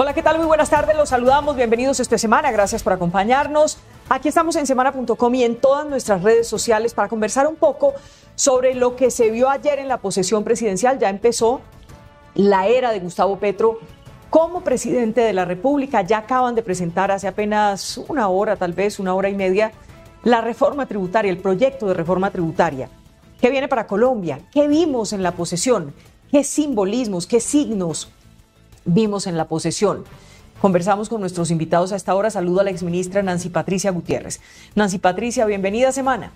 Hola, ¿qué tal? Muy buenas tardes, los saludamos, bienvenidos esta semana, gracias por acompañarnos. Aquí estamos en semana.com y en todas nuestras redes sociales para conversar un poco sobre lo que se vio ayer en la posesión presidencial. Ya empezó la era de Gustavo Petro como presidente de la República. Ya acaban de presentar hace apenas una hora, tal vez una hora y media, la reforma tributaria, el proyecto de reforma tributaria. ¿Qué viene para Colombia? ¿Qué vimos en la posesión? ¿Qué simbolismos, qué signos vimos en la posesión. Conversamos con nuestros invitados a esta hora. Saludo a la exministra Nancy Patricia Gutiérrez. Nancy Patricia, bienvenida a semana.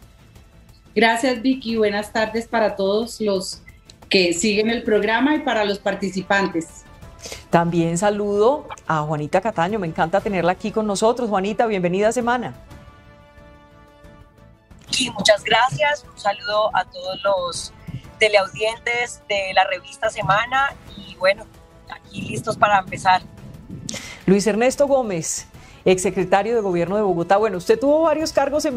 Gracias, Vicky. Buenas tardes para todos los que siguen el programa y para los participantes. También saludo a Juanita Cataño. Me encanta tenerla aquí con nosotros. Juanita, bienvenida a semana. Y muchas gracias. Un saludo a todos los teleaudientes de la revista Semana. Y bueno, aquí listos para empezar. Luis Ernesto Gómez, exsecretario de Gobierno de Bogotá. Bueno, usted tuvo varios cargos,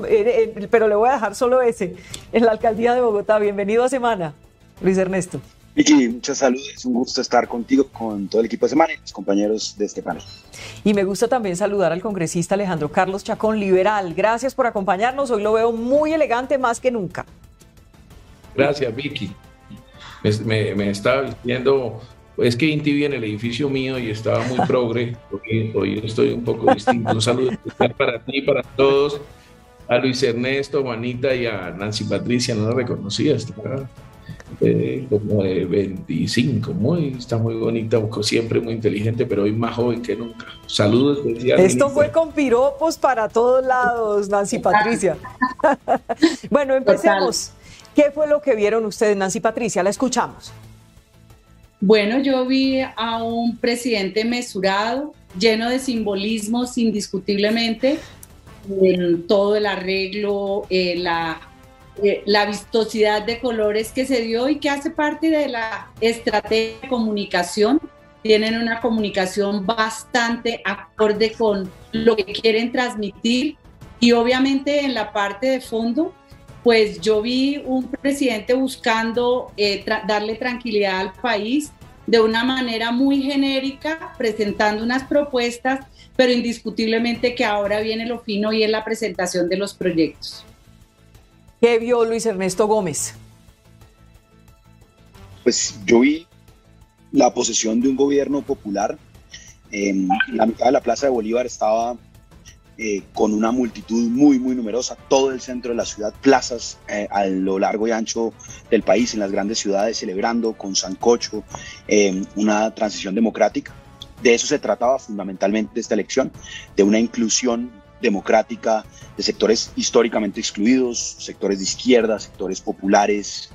pero le voy a dejar solo ese, en la alcaldía de Bogotá. Bienvenido a Semana, Luis Ernesto. Vicky, muchas saludos, un gusto estar contigo, con todo el equipo de Semana y los compañeros de este panel. Y me gusta también saludar al congresista Alejandro Carlos Chacón, liberal. Gracias por acompañarnos, hoy lo veo muy elegante más que nunca. Gracias, Vicky. Me, me, estaba vistiendo es que Inti viene en el edificio mío y estaba muy progre. Hoy, estoy un poco distinto. Un saludo especial para ti, para todos. A Luis Ernesto, Juanita y a Nancy Patricia, no la reconocía, está eh, como de 25, muy, está muy bonita, siempre muy inteligente, pero hoy más joven que nunca. Saludos especiales. Esto fue con piropos para todos lados, Nancy Patricia. bueno, empecemos. ¿Qué fue lo que vieron ustedes, Nancy Patricia? La escuchamos. Bueno, yo vi a un presidente mesurado, lleno de simbolismos indiscutiblemente, en todo el arreglo, eh, la, la vistosidad de colores que se dio y que hace parte de la estrategia de comunicación. Tienen una comunicación bastante acorde con lo que quieren transmitir y obviamente en la parte de fondo pues yo vi un presidente buscando eh, darle tranquilidad al país de una manera muy genérica, presentando unas propuestas, pero indiscutiblemente que ahora viene lo fino y es la presentación de los proyectos. ¿Qué vio Luis Ernesto Gómez? Pues yo vi la posesión de un gobierno popular. En la mitad de la Plaza de Bolívar estaba eh, con una multitud muy, muy numerosa, todo el centro de la ciudad, plazas eh, a lo largo y ancho del país, en las grandes ciudades, celebrando con Sancocho eh, una transición democrática. De eso se trataba fundamentalmente esta elección, de una inclusión democrática de sectores históricamente excluidos, sectores de izquierda, sectores populares,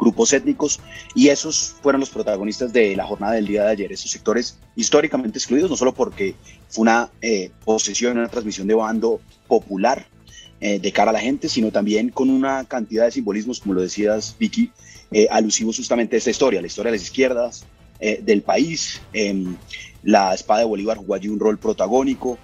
grupos étnicos, y esos fueron los protagonistas de la jornada del día de ayer, esos sectores históricamente excluidos, no solo porque fue una eh, posesión, una transmisión de bando popular eh, de cara a la gente, sino también con una cantidad de simbolismos, como lo decías, Vicky, eh, alusivos justamente a esta historia, la historia de las izquierdas del país. Em, la espada de Bolívar jugó allí un rol protagónico,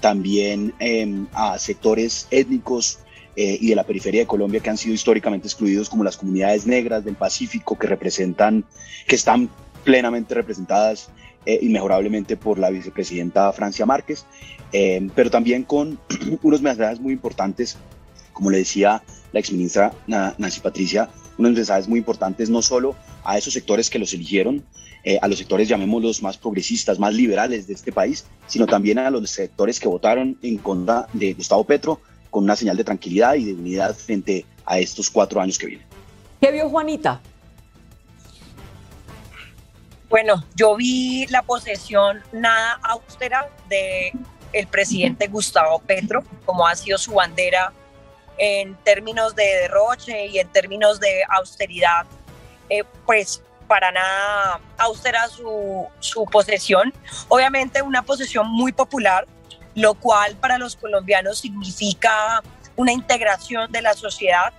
también em, a sectores étnicos eh, y de la periferia de Colombia que han sido históricamente excluidos, como las comunidades negras del Pacífico, que representan, que están plenamente representadas eh, inmejorablemente por la vicepresidenta Francia Márquez, eh, pero también con unos mensajes muy importantes, como le decía la exministra Nancy Patricia, unos mensajes muy importantes no solo a esos sectores que los eligieron, a los sectores llamémoslos más progresistas, más liberales de este país, sino también a los sectores que votaron en contra de Gustavo Petro, con una señal de tranquilidad y de unidad frente a estos cuatro años que vienen. ¿Qué vio Juanita? Bueno, yo vi la posesión nada austera de el presidente Gustavo Petro, como ha sido su bandera en términos de derroche y en términos de austeridad, eh, pues para nada austera su, su posesión. Obviamente una posesión muy popular, lo cual para los colombianos significa una integración de la sociedad,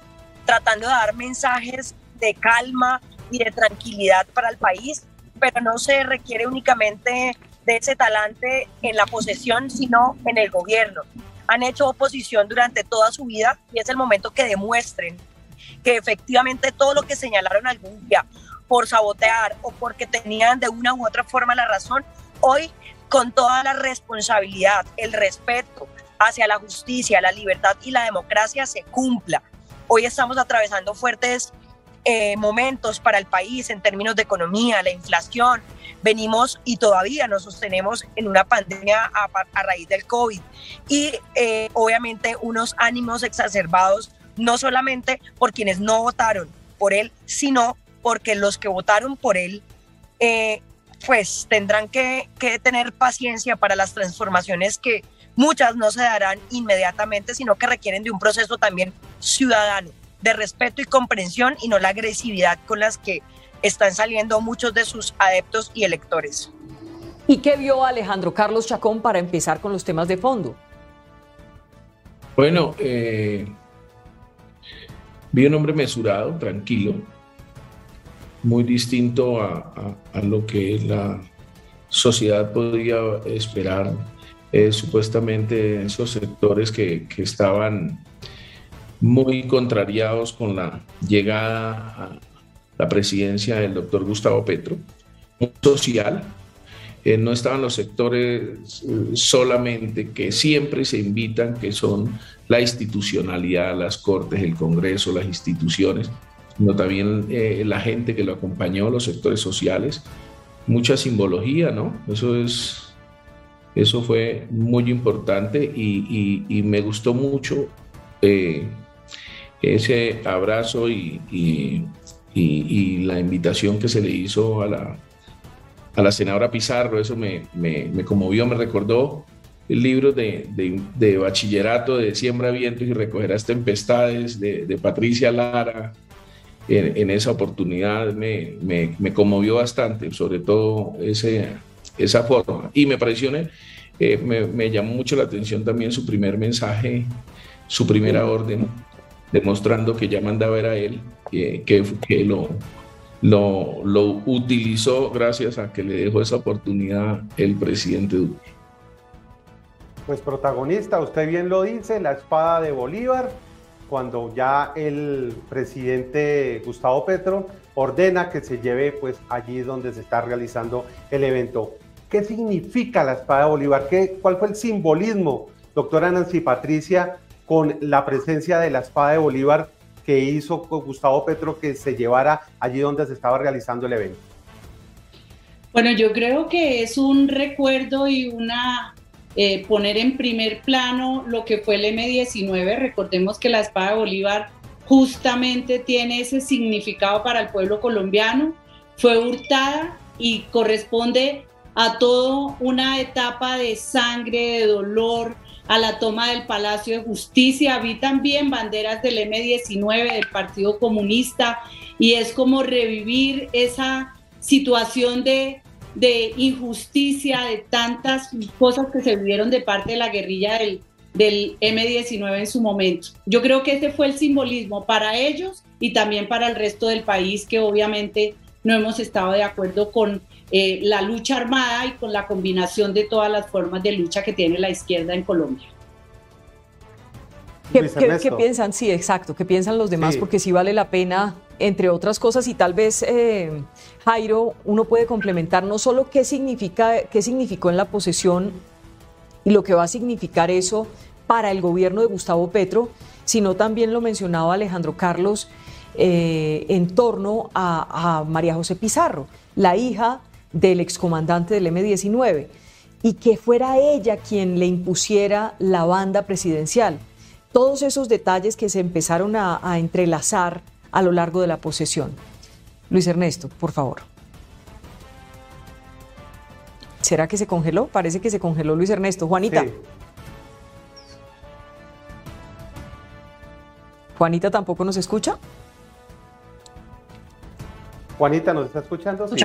tratando de dar mensajes de calma y de tranquilidad para el país, pero no se requiere únicamente de ese talante en la posesión, sino en el gobierno. Han hecho oposición durante toda su vida y es el momento que demuestren que efectivamente todo lo que señalaron algún día por sabotear o porque tenían de una u otra forma la razón, hoy con toda la responsabilidad, el respeto hacia la justicia, la libertad y la democracia se cumpla. Hoy estamos atravesando fuertes eh, momentos para el país en términos de economía, la inflación. Venimos y todavía nos sostenemos en una pandemia a, raíz del COVID y eh, obviamente unos ánimos exacerbados no solamente por quienes no votaron por él, sino porque los que votaron por él eh, pues tendrán que, que tener paciencia para las transformaciones que muchas no se darán inmediatamente, sino que requieren de un proceso también ciudadano de respeto y comprensión y no la agresividad con las que están saliendo muchos de sus adeptos y electores. ¿Y qué vio Alejandro Carlos Chacón para empezar con los temas de fondo? Bueno, eh, vi un hombre mesurado, tranquilo, muy distinto a, lo que la sociedad podía esperar, eh, supuestamente en esos sectores que, que estaban muy contrariados con la llegada a la presidencia del doctor Gustavo Petro, social. Eh, no estaban los sectores eh, solamente que siempre se invitan, que son la institucionalidad, las cortes, el Congreso, las instituciones, sino también eh, la gente que lo acompañó, los sectores sociales. Mucha simbología, ¿no? Eso es eso fue muy importante y, me gustó mucho ese abrazo y, y, la invitación que se le hizo a la, a la senadora Pizarro, eso me, me, me conmovió, me recordó el libro de, de, bachillerato de Siembra Vientos y Recogerás Tempestades de, Patricia Lara. En, esa oportunidad me, me, conmovió bastante, sobre todo ese, esa forma. Y me pareció, eh, me, llamó mucho la atención también su primer mensaje, su primera orden, demostrando que ya mandaba era él, que, que lo, lo, lo, utilizó gracias a que le dejó esa oportunidad el presidente Duque. Pues protagonista, usted bien lo dice, la espada de Bolívar, cuando ya el presidente Gustavo Petro ordena que se lleve pues allí donde se está realizando el evento. ¿Qué significa la espada de Bolívar? ¿Qué, ¿Cuál fue el simbolismo, doctora Nancy Patricia, con la presencia de la espada de Bolívar que hizo Gustavo Petro que se llevara allí donde se estaba realizando el evento? Bueno, yo creo que es un recuerdo y una eh, poner en primer plano lo que fue el M19. Recordemos que la espada de Bolívar justamente tiene ese significado para el pueblo colombiano. Fue hurtada y corresponde a toda una etapa de sangre, de dolor, a la toma del Palacio de Justicia. Vi también banderas del M19 del Partido Comunista y es como revivir esa situación de, de injusticia, de tantas cosas que se vivieron de parte de la guerrilla del, del M19 en su momento. Yo creo que ese fue el simbolismo para ellos y también para el resto del país que obviamente no hemos estado de acuerdo con eh, la lucha armada y con la combinación de todas las formas de lucha que tiene la izquierda en Colombia. ¿Qué, piensan? Sí, exacto, ¿qué piensan los demás? Porque sí vale la pena, entre otras cosas, y tal vez, eh, Jairo, uno puede complementar no solo qué, significa, qué significó en la posesión y lo que va a significar eso para el gobierno de Gustavo Petro, sino también lo mencionaba Alejandro Carlos eh, en torno a, a María José Pizarro, la hija del excomandante del M-19 y que fuera ella quien le impusiera la banda presidencial. Todos esos detalles que se empezaron a, entrelazar a lo largo de la posesión. Luis Ernesto, por favor. ¿Será que se congeló? Parece que se congeló Luis Ernesto. Juanita. Juanita tampoco nos escucha. Juanita, ¿nos está escuchando? Sí.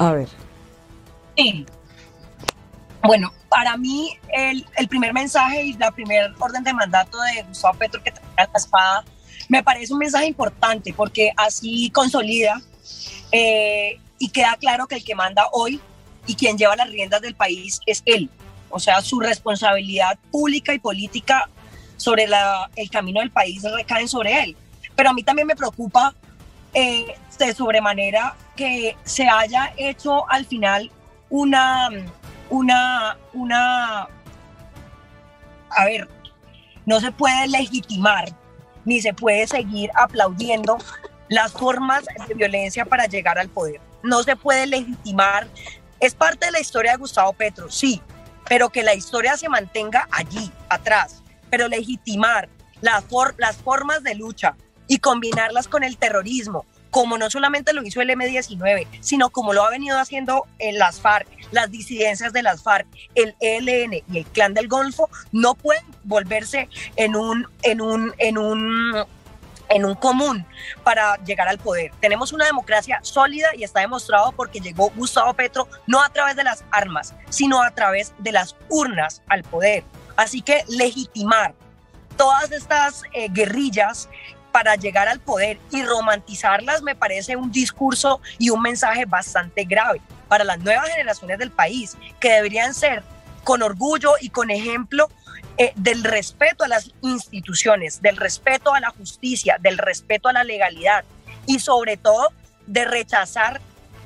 A ver. Sí. Bueno, para mí el, primer mensaje y la primera orden de mandato de Gustavo Petro que trae la espada me parece un mensaje importante porque así consolida eh, y queda claro que el que manda hoy y quien lleva las riendas del país es él. O sea, su responsabilidad pública y política sobre el camino del país recae sobre él. Pero a mí también me preocupa eh, de sobremanera que se haya hecho al final una, una, una, a ver, no se puede legitimar ni se puede seguir aplaudiendo las formas de violencia para llegar al poder. No se puede legitimar. Es parte de la historia de Gustavo Petro, sí, pero que la historia se mantenga allí, atrás. Pero legitimar las, las formas de lucha y combinarlas con el terrorismo, como no solamente lo hizo el M19, sino como lo ha venido haciendo en las FARC, las disidencias de las FARC, el ELN y el Clan del Golfo, no pueden volverse en un, en un, en un en un común para llegar al poder. Tenemos una democracia sólida y está demostrado porque llegó Gustavo Petro no a través de las armas, sino a través de las urnas al poder. Así que legitimar todas estas eh, guerrillas para llegar al poder y romantizarlas me parece un discurso y un mensaje bastante grave para las nuevas generaciones del país, que deberían ser con orgullo y con ejemplo eh, del respeto a las instituciones, del respeto a la justicia, del respeto a la legalidad y sobre todo de rechazar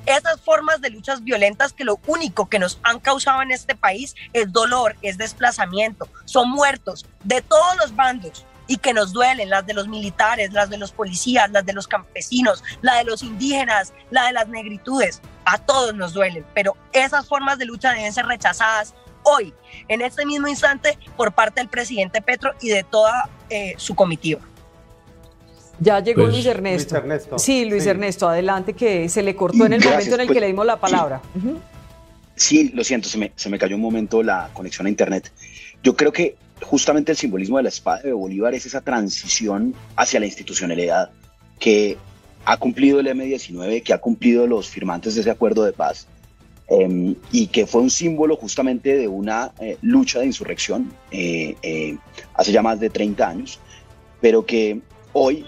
esas formas de luchas violentas que lo único que nos han causado en este país es dolor, es desplazamiento, son muertos de todos los bandos, y que nos duelen, las de los militares, las de los policías, las de los campesinos, la de los indígenas, la de las negritudes, a todos nos duelen, pero esas formas de lucha deben ser rechazadas hoy, en este mismo instante, por parte del presidente Petro y de toda eh, su comitiva. Ya llegó pues, Luis, Ernesto. Sí, Luis Ernesto, adelante, que se le cortó en el momento en el que pues, le dimos la palabra. Sí, lo siento, se me, se me cayó un momento la conexión a Internet. Yo creo que justamente el simbolismo de la espada de Bolívar es esa transición hacia la institucionalidad que ha cumplido el M19, que ha cumplido los firmantes de ese acuerdo de paz em, y que fue un símbolo justamente de una eh, lucha de insurrección eh, eh, hace ya más de 30 años, pero que hoy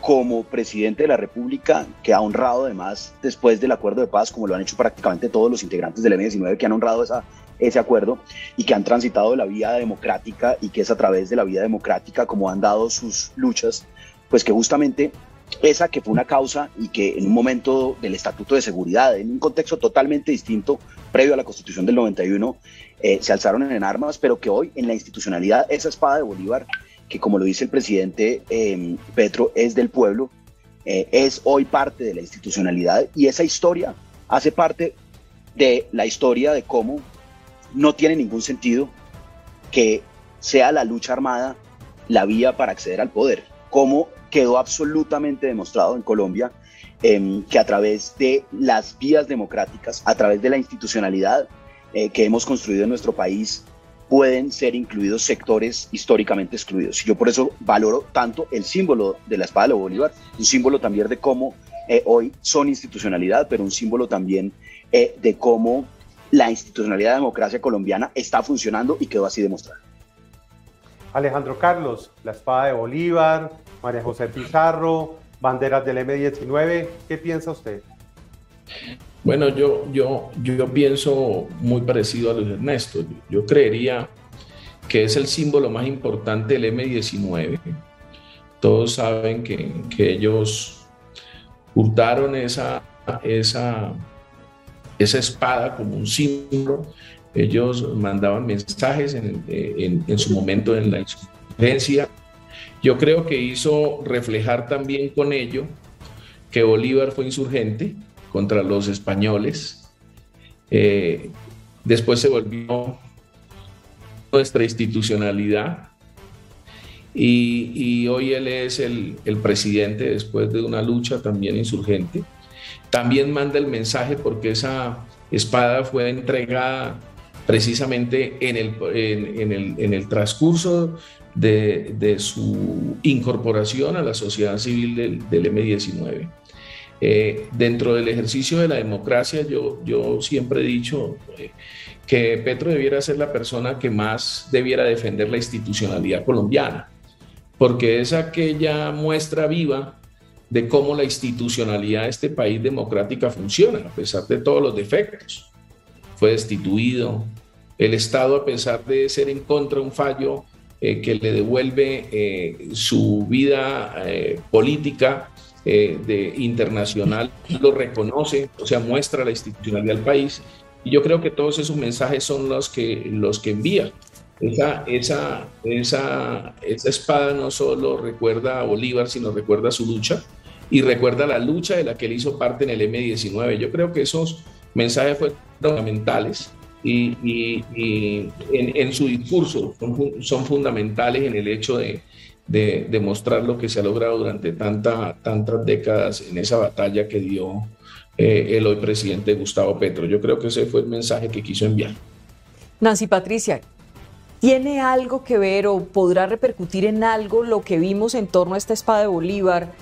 como presidente de la República, que ha honrado además después del acuerdo de paz, como lo han hecho prácticamente todos los integrantes del M19 que han honrado esa ese acuerdo y que han transitado la vía democrática y que es a través de la vía democrática como han dado sus luchas, pues que justamente esa que fue una causa y que en un momento del Estatuto de Seguridad, en un contexto totalmente distinto, previo a la Constitución del 91, eh, se alzaron en armas, pero que hoy en la institucionalidad, esa espada de Bolívar, que como lo dice el presidente em, Petro, es del pueblo, eh, es hoy parte de la institucionalidad y esa historia hace parte de la historia de cómo no tiene ningún sentido que sea la lucha armada la vía para acceder al poder, como quedó absolutamente demostrado en Colombia, em, que a través de las vías democráticas, a través de la institucionalidad eh, que hemos construido en nuestro país, pueden ser incluidos sectores históricamente excluidos. Yo por eso valoro tanto el símbolo de la espada de Bolívar, un símbolo también de cómo eh, hoy son institucionalidad, pero un símbolo también eh, de cómo la institucionalidad de la democracia colombiana está funcionando y quedó así demostrado. Alejandro Carlos, la espada de Bolívar, María José Pizarro, banderas del M19, ¿qué piensa usted? Bueno, yo, yo, yo pienso muy parecido a Luis Ernesto. Yo creería que es el símbolo más importante del M19. Todos saben que, que ellos hurtaron esa, esa esa espada como un símbolo. Ellos mandaban mensajes en, su momento en la insurgencia. Yo creo que hizo reflejar también con ello que Bolívar fue insurgente contra los españoles. Eh, después se volvió nuestra institucionalidad y, hoy él es el, el, presidente después de una lucha también insurgente también manda el mensaje porque esa espada fue entregada precisamente en el, en, el, transcurso de, su incorporación a la sociedad civil del, M19. Eh, dentro del ejercicio de la democracia, yo, yo siempre he dicho eh, que Petro debiera ser la persona que más debiera defender la institucionalidad colombiana, porque es aquella muestra viva de cómo la institucionalidad de este país democrática funciona, a pesar de todos los defectos. Fue destituido. El Estado, a pesar de ser en contra de un fallo eh, que le devuelve eh, su vida eh, política de internacional, lo reconoce, o sea, muestra la institucionalidad del país Y yo creo que todos esos mensajes son los que, los que envía. Esa, esa, esa, esa espada no solo recuerda a Bolívar, sino recuerda su lucha y recuerda la lucha de la que él hizo parte en el M-19. Yo creo que esos mensajes fueron fundamentales y, en, su discurso son, son, fundamentales en el hecho de, de, de, mostrar lo que se ha logrado durante tanta, tantas décadas en esa batalla que dio eh, el hoy presidente Gustavo Petro. Yo creo que ese fue el mensaje que quiso enviar. Nancy Patricia, ¿tiene algo que ver o podrá repercutir en algo lo que vimos en torno a esta espada de Bolívar?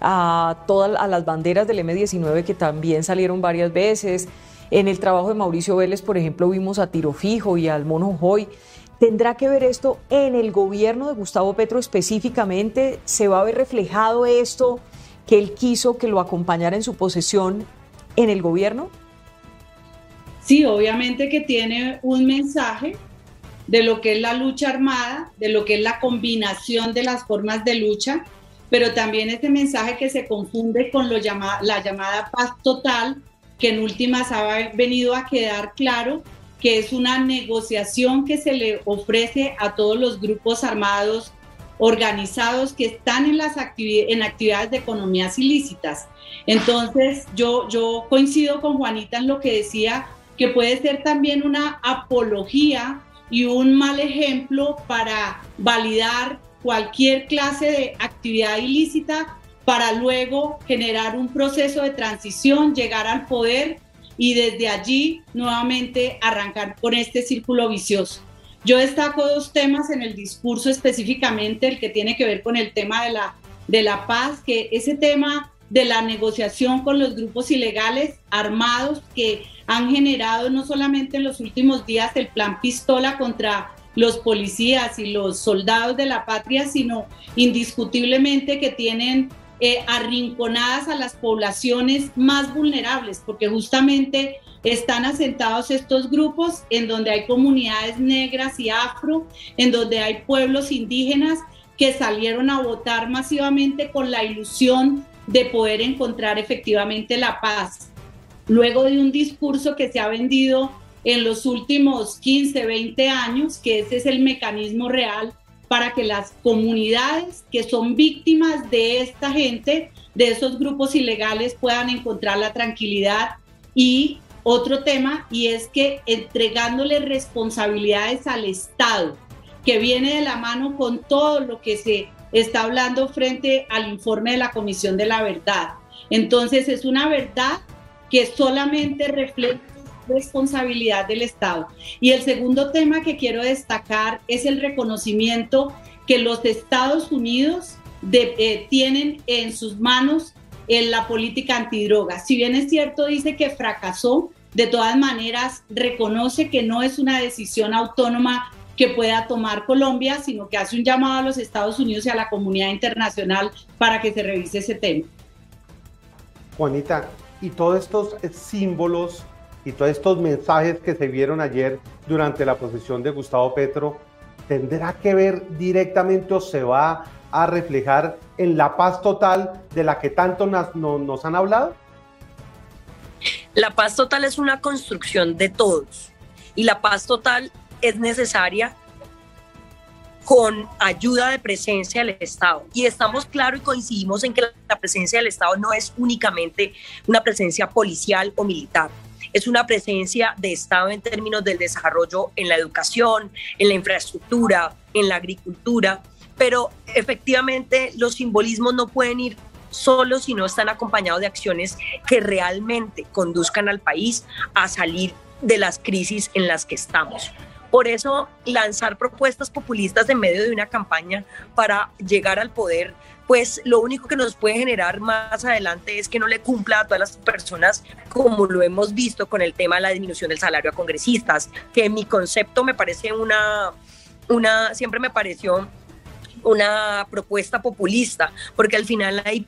A todas a las banderas del M19 que también salieron varias veces. En el trabajo de Mauricio Vélez, por ejemplo, vimos a Tiro Fijo y al Mono Hoy. ¿Tendrá que ver esto en el gobierno de Gustavo Petro específicamente? ¿Se va a ver reflejado esto que él quiso que lo acompañara en su posesión en el gobierno? Sí, obviamente que tiene un mensaje de lo que es la lucha armada, de lo que es la combinación de las formas de lucha, pero también este mensaje que se confunde con lo la llamada paz total, que en últimas ha venido a quedar claro que es una negociación que se le ofrece a todos los grupos armados organizados que están en las en actividades de economías ilícitas. Entonces, yo, yo coincido con Juanita en lo que decía, que puede ser también una apología y un mal ejemplo para validar cualquier clase de actividad ilícita para luego generar un proceso de transición, llegar al poder y desde allí nuevamente arrancar con este círculo vicioso. Yo destaco dos temas en el discurso específicamente, el que tiene que ver con el tema de la, de la paz, que ese tema de la negociación con los grupos ilegales armados que han generado no solamente en los últimos días el plan pistola contra los policías y los soldados de la patria, sino indiscutiblemente que tienen eh, arrinconadas a las poblaciones más vulnerables, porque justamente están asentados estos grupos en donde hay comunidades negras y afro, en donde hay pueblos indígenas que salieron a votar masivamente con la ilusión de poder encontrar efectivamente la paz. Luego de un discurso que se ha vendido en los últimos 15, 20 años, que ese es el mecanismo real para que las comunidades que son víctimas de esta gente, de esos grupos ilegales, puedan encontrar la tranquilidad. Y otro tema, y es que entregándole responsabilidades al Estado, que viene de la mano con todo lo que se está hablando frente al informe de la Comisión de la Verdad. Entonces es una verdad que solamente refleja responsabilidad del Estado. Y el segundo tema que quiero destacar es el reconocimiento que los Estados Unidos eh, tienen en sus manos en la política antidroga. Si bien es cierto, dice que fracasó, de todas maneras reconoce que no es una decisión autónoma que pueda tomar Colombia, sino que hace un llamado a los Estados Unidos y a la comunidad internacional para que se revise ese tema. Juanita, y todos estos símbolos y todos estos mensajes que se vieron ayer durante la posesión de Gustavo Petro, ¿tendrá que ver directamente o se va a reflejar en la paz total de la que tanto nos, han hablado? La paz total es una construcción de todos y la paz total es necesaria con ayuda de presencia del Estado. Y estamos claros y coincidimos en que la presencia del Estado no es únicamente una presencia policial o militar es una presencia de Estado en términos del desarrollo en la educación, en la infraestructura, en la agricultura, pero efectivamente los simbolismos no pueden ir solos si no están acompañados de acciones que realmente conduzcan al país a salir de las crisis en las que estamos. Por eso lanzar propuestas populistas en medio de una campaña para llegar al poder pues lo único que nos puede generar más adelante es que no le cumpla a todas las personas, como lo hemos visto con el tema de la disminución del salario a congresistas, que en mi concepto me parece una, una siempre me pareció una propuesta populista, porque al final hay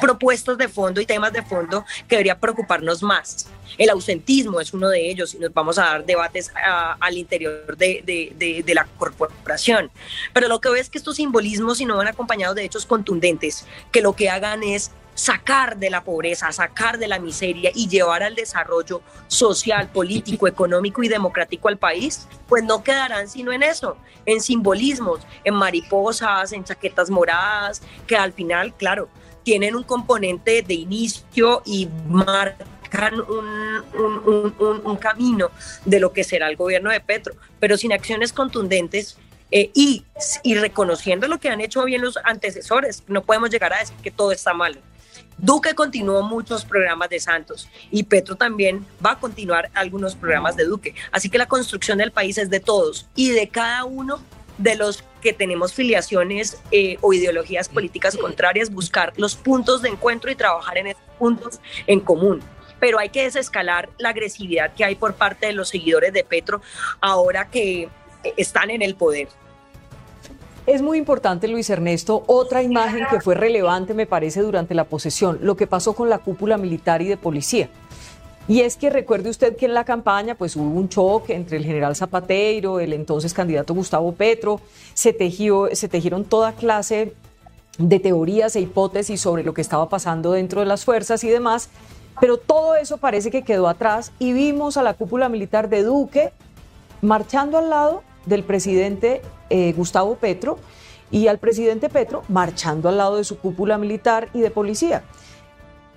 propuestas de fondo y temas de fondo que debería preocuparnos más. El ausentismo es uno de ellos y nos vamos a dar debates al interior de, la corporación. Pero lo que veo es que estos simbolismos, si no van acompañados de hechos contundentes, que lo que hagan es sacar de la pobreza, sacar de la miseria y llevar al desarrollo social, político, económico y democrático al país, pues no quedarán sino en eso, en simbolismos, en mariposas, en chaquetas moradas, que al final, claro, tienen un componente de inicio y marcan un, un, camino de lo que será el gobierno de Petro, pero sin acciones contundentes eh, y, y reconociendo lo que han hecho bien los antecesores. No podemos llegar a decir que todo está mal. Duque continuó muchos programas de Santos y Petro también va a continuar algunos programas de Duque. Así que la construcción del país es de todos y de cada uno de los que tenemos filiaciones eh, o ideologías políticas contrarias, buscar los puntos de encuentro y trabajar en esos puntos en común. Pero hay que desescalar la agresividad que hay por parte de los seguidores de Petro ahora que eh, están en el poder. Es muy importante, Luis Ernesto, otra imagen que fue relevante, me parece, durante la posesión, lo que pasó con la cúpula militar y de policía. Y es que recuerde usted que en la campaña pues hubo un choque entre el general Zapatero, el entonces candidato Gustavo Petro, se, tejió, se tejieron toda clase de teorías e hipótesis sobre lo que estaba pasando dentro de las fuerzas y demás, pero todo eso parece que quedó atrás y vimos a la cúpula militar de Duque marchando al lado del presidente eh, Gustavo Petro y al presidente Petro marchando al lado de su cúpula militar y de policía.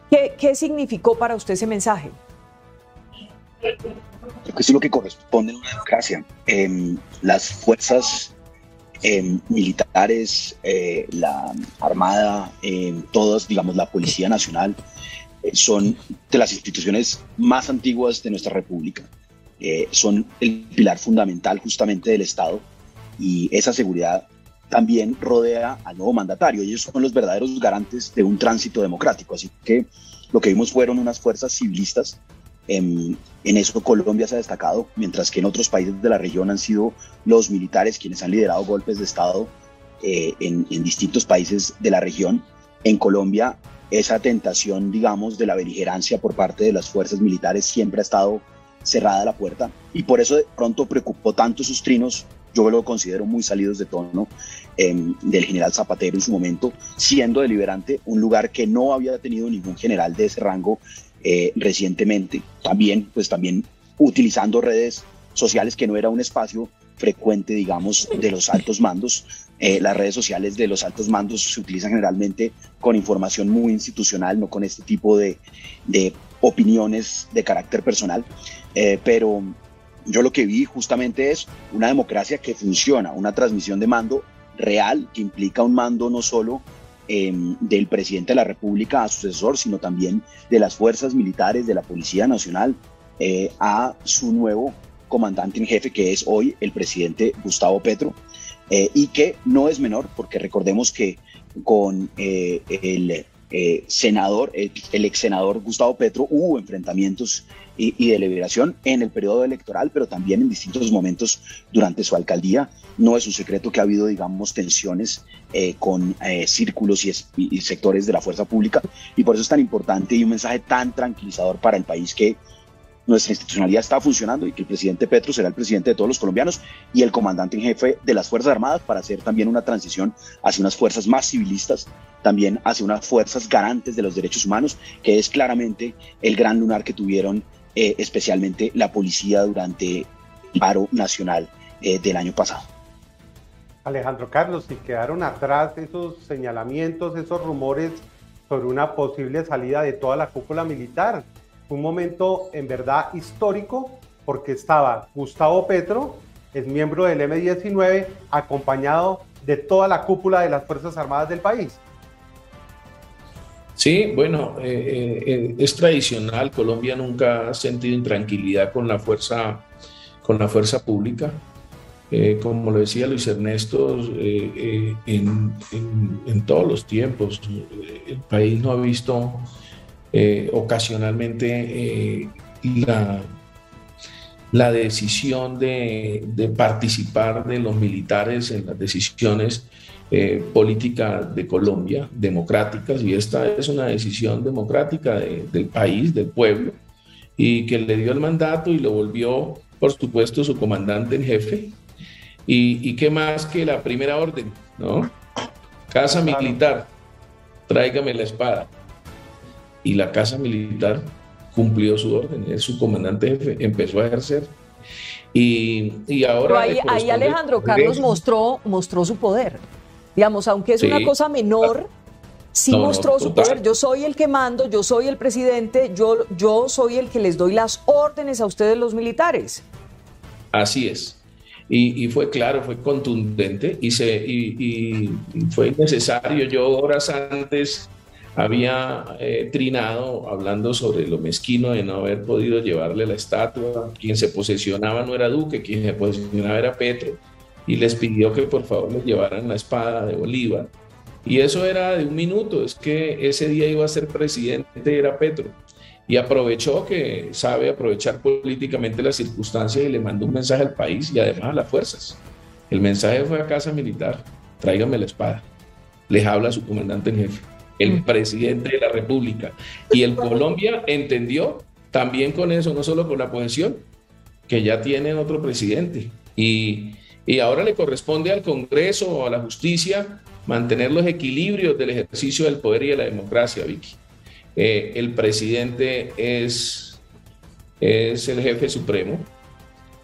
¿Qué, qué significó para usted ese mensaje? Creo que es lo que corresponde a una democracia. Em, las fuerzas em, militares, eh, la Armada, em, todas, digamos, la Policía Nacional, eh, son de las instituciones más antiguas de nuestra República. son el pilar fundamental justamente del Estado y esa seguridad también rodea al nuevo mandatario. Ellos son los verdaderos garantes de un tránsito democrático. Así que lo que vimos fueron unas fuerzas civilistas. En, en, eso Colombia se ha destacado, mientras que en otros países de la región han sido los militares quienes han liderado golpes de Estado eh, en, en distintos países de la región. En Colombia, esa tentación, digamos, de la beligerancia por parte de las fuerzas militares siempre ha estado cerrada la puerta y por eso de pronto preocupó tanto sus trinos yo lo considero muy salidos de tono em, del general Zapatero en su momento, siendo deliberante un lugar que no había tenido ningún general de ese rango eh, recientemente. También, pues también utilizando redes sociales que no era un espacio frecuente, digamos, de los altos mandos. Eh, las redes sociales de los altos mandos se utilizan generalmente con información muy institucional, no con este tipo de, de opiniones de carácter personal. Eh, pero yo lo que vi justamente es una democracia que funciona, una transmisión de mando real que implica un mando no solo em, del presidente de la República a su sucesor, sino también de las fuerzas militares, de la Policía Nacional, eh, a su nuevo comandante en jefe, que es hoy el presidente Gustavo Petro, eh, y que no es menor, porque recordemos que con eh, el senador, el senador Gustavo Petro, hubo enfrentamientos y, de liberación en el periodo electoral, pero también en distintos momentos durante su alcaldía. No es un secreto que ha habido, digamos, tensiones eh, con eh, círculos y, sectores de la fuerza pública y por eso es tan importante y un mensaje tan tranquilizador para el país que nuestra institucionalidad está funcionando y que el presidente Petro será el presidente de todos los colombianos y el comandante en jefe de las Fuerzas Armadas para hacer también una transición hacia unas fuerzas más civilistas, también hacia unas fuerzas garantes de los derechos humanos, que es claramente el gran lunar que tuvieron eh, especialmente la policía durante el paro nacional eh, del año pasado. Alejandro Carlos, si quedaron atrás esos señalamientos, esos rumores sobre una posible salida de toda la cúpula militar. Un momento en verdad histórico porque estaba Gustavo Petro, es miembro del M-19, acompañado de toda la cúpula de las Fuerzas Armadas del país. Sí, bueno, eh, eh, es tradicional. Colombia nunca ha sentido intranquilidad con la fuerza, con la fuerza pública. Eh, como lo decía Luis Ernesto, en, todos los tiempos el país no ha visto ocasionalmente la, la decisión de, de participar de los militares en las decisiones eh, política de Colombia, democráticas, y esta es una decisión democrática del país, del pueblo, y que le dio el mandato y lo volvió, por supuesto, su comandante en jefe. Y, y qué más que la primera orden, ¿no? Casa militar, tráigame la espada. y la Casa Militar cumplió su orden, es su comandante jefe, empezó a ejercer. Y, y ahora... ahí, ahí, Alejandro Carlos mostró, mostró su poder. Digamos, aunque es una cosa menor, sí mostró su poder. Yo soy el que mando, yo soy el presidente, yo, yo soy el que les doy las órdenes a ustedes los militares. Así es. Y, fue claro, fue contundente y, se, y, fue necesario. Yo horas antes había eh, trinado hablando sobre lo mezquino de no haber podido llevarle la estatua. Quien se posesionaba no era Duque, quien se posesionaba era Petro. Y les pidió que por favor les llevaran la espada de Bolívar. Y eso era de un minuto, es que ese día iba a ser presidente, era Petro y aprovechó que sabe aprovechar políticamente las circunstancias y le mandó un mensaje al país y además a las fuerzas. El mensaje fue a Casa Militar, tráigame la espada. Les habla su comandante en jefe, el mm. presidente de la República. Y el Colombia entendió también con eso, no solo con la posesión, que ya tienen otro presidente. Y, y ahora le corresponde al Congreso o a la justicia mantener los equilibrios del ejercicio del poder y de la democracia, Vicky. Eh, el presidente es, es el jefe supremo,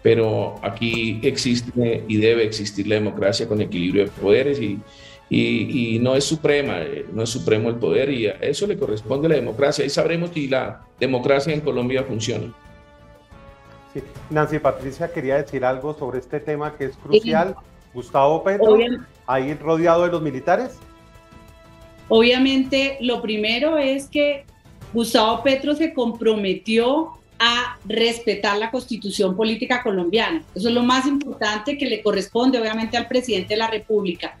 pero aquí existe y debe existir la democracia con equilibrio de poderes y, y, no es suprema, eh, no es supremo el poder y a eso le corresponde la democracia. Y sabremos si la democracia en Colombia funciona. Nancy Patricia quería decir algo sobre este tema que es crucial. Gustavo Petro, ahí rodeado de los militares. Obviamente, lo primero es que Gustavo Petro se comprometió a respetar la constitución política colombiana. Eso es lo más importante que le corresponde, obviamente, al presidente de la República.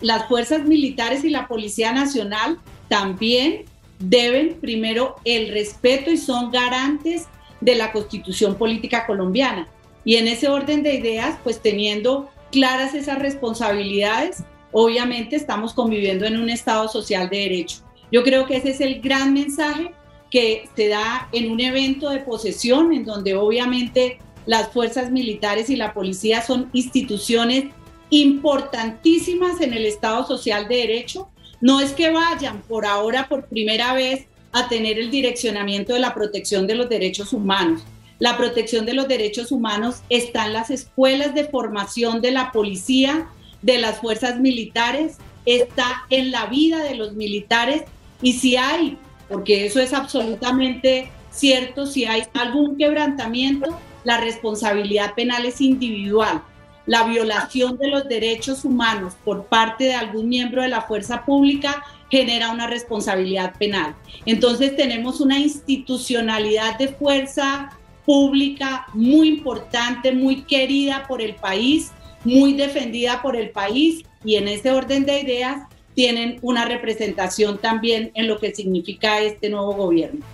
las fuerzas militares y la Policía Nacional también deben primero el respeto y son garantes de la constitución política colombiana. Y en ese orden de ideas, pues teniendo claras esas responsabilidades, obviamente estamos conviviendo en un Estado social de derecho. Yo creo que ese es el gran mensaje que se da en un evento de posesión, en donde obviamente las fuerzas militares y la policía son instituciones importantísimas en el Estado social de derecho. No es que vayan por ahora por primera vez a tener el direccionamiento de la protección de los derechos humanos. La protección de los derechos humanos está en las escuelas de formación de la policía, de las fuerzas militares, está en la vida de los militares y si hay, porque eso es absolutamente cierto, si hay algún quebrantamiento, la responsabilidad penal es individual. La violación de los derechos humanos por parte de algún miembro de la fuerza pública genera una responsabilidad penal. Entonces tenemos una institucionalidad de fuerza pública muy importante, muy querida por el país, muy defendida por el país y en ese orden de ideas tienen una representación también en lo que significa este nuevo gobierno.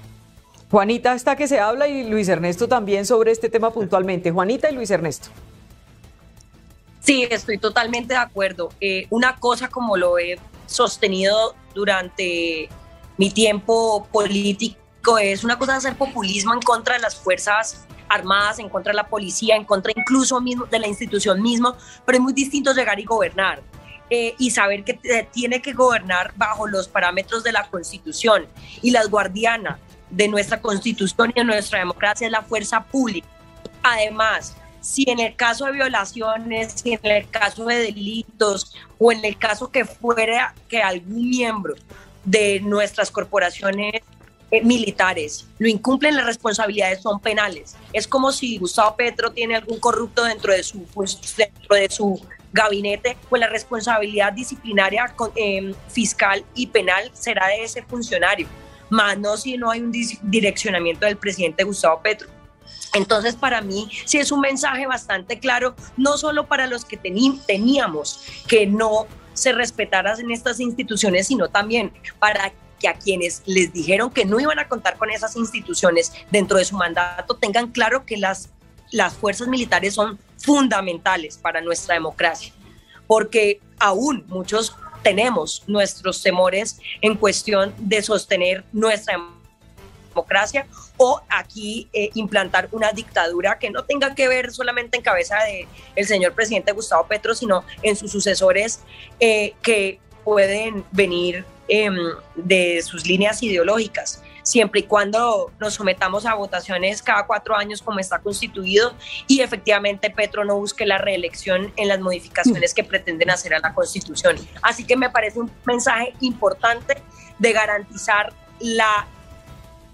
Juanita está que se habla y Luis Ernesto también sobre este tema puntualmente. Juanita y Luis Ernesto. Sí, estoy totalmente de acuerdo. Eh, una cosa como lo he sostenido durante mi tiempo político es una cosa hacer populismo en contra de las fuerzas armadas, en contra de la policía, en contra incluso mismo de la institución mismo, pero es muy distinto llegar y gobernar. Eh, y saber que tiene que gobernar bajo los parámetros de la Constitución. Y las guardianas de nuestra Constitución y de nuestra democracia es la fuerza pública. Además, si en el caso de violaciones, si en el caso de delitos o en el caso que fuera que algún miembro de nuestras corporaciones eh, militares lo incumplen, las responsabilidades son penales. Es como si Gustavo Petro tiene algún corrupto dentro de su, pues, dentro de su gabinete, pues la responsabilidad disciplinaria eh, fiscal y penal será de ese funcionario, más no si no hay un direccionamiento del presidente Gustavo Petro. Entonces, para mí, sí es un mensaje bastante claro, no solo para los que teníamos que no se respetaran en estas instituciones, sino también para que a quienes les dijeron que no iban a contar con esas instituciones dentro de su mandato tengan claro que las, las fuerzas militares son fundamentales para nuestra democracia, porque aún muchos tenemos nuestros temores en cuestión de sostener nuestra democracia o aquí eh, implantar una dictadura que no tenga que ver solamente en cabeza del el señor presidente Gustavo Petro, sino en sus sucesores eh, que pueden venir em, de sus líneas ideológicas siempre y cuando nos sometamos a votaciones cada cuatro años como está constituido y efectivamente Petro no busque la reelección en las modificaciones que pretenden hacer a la Constitución. Así que me parece un mensaje importante de garantizar la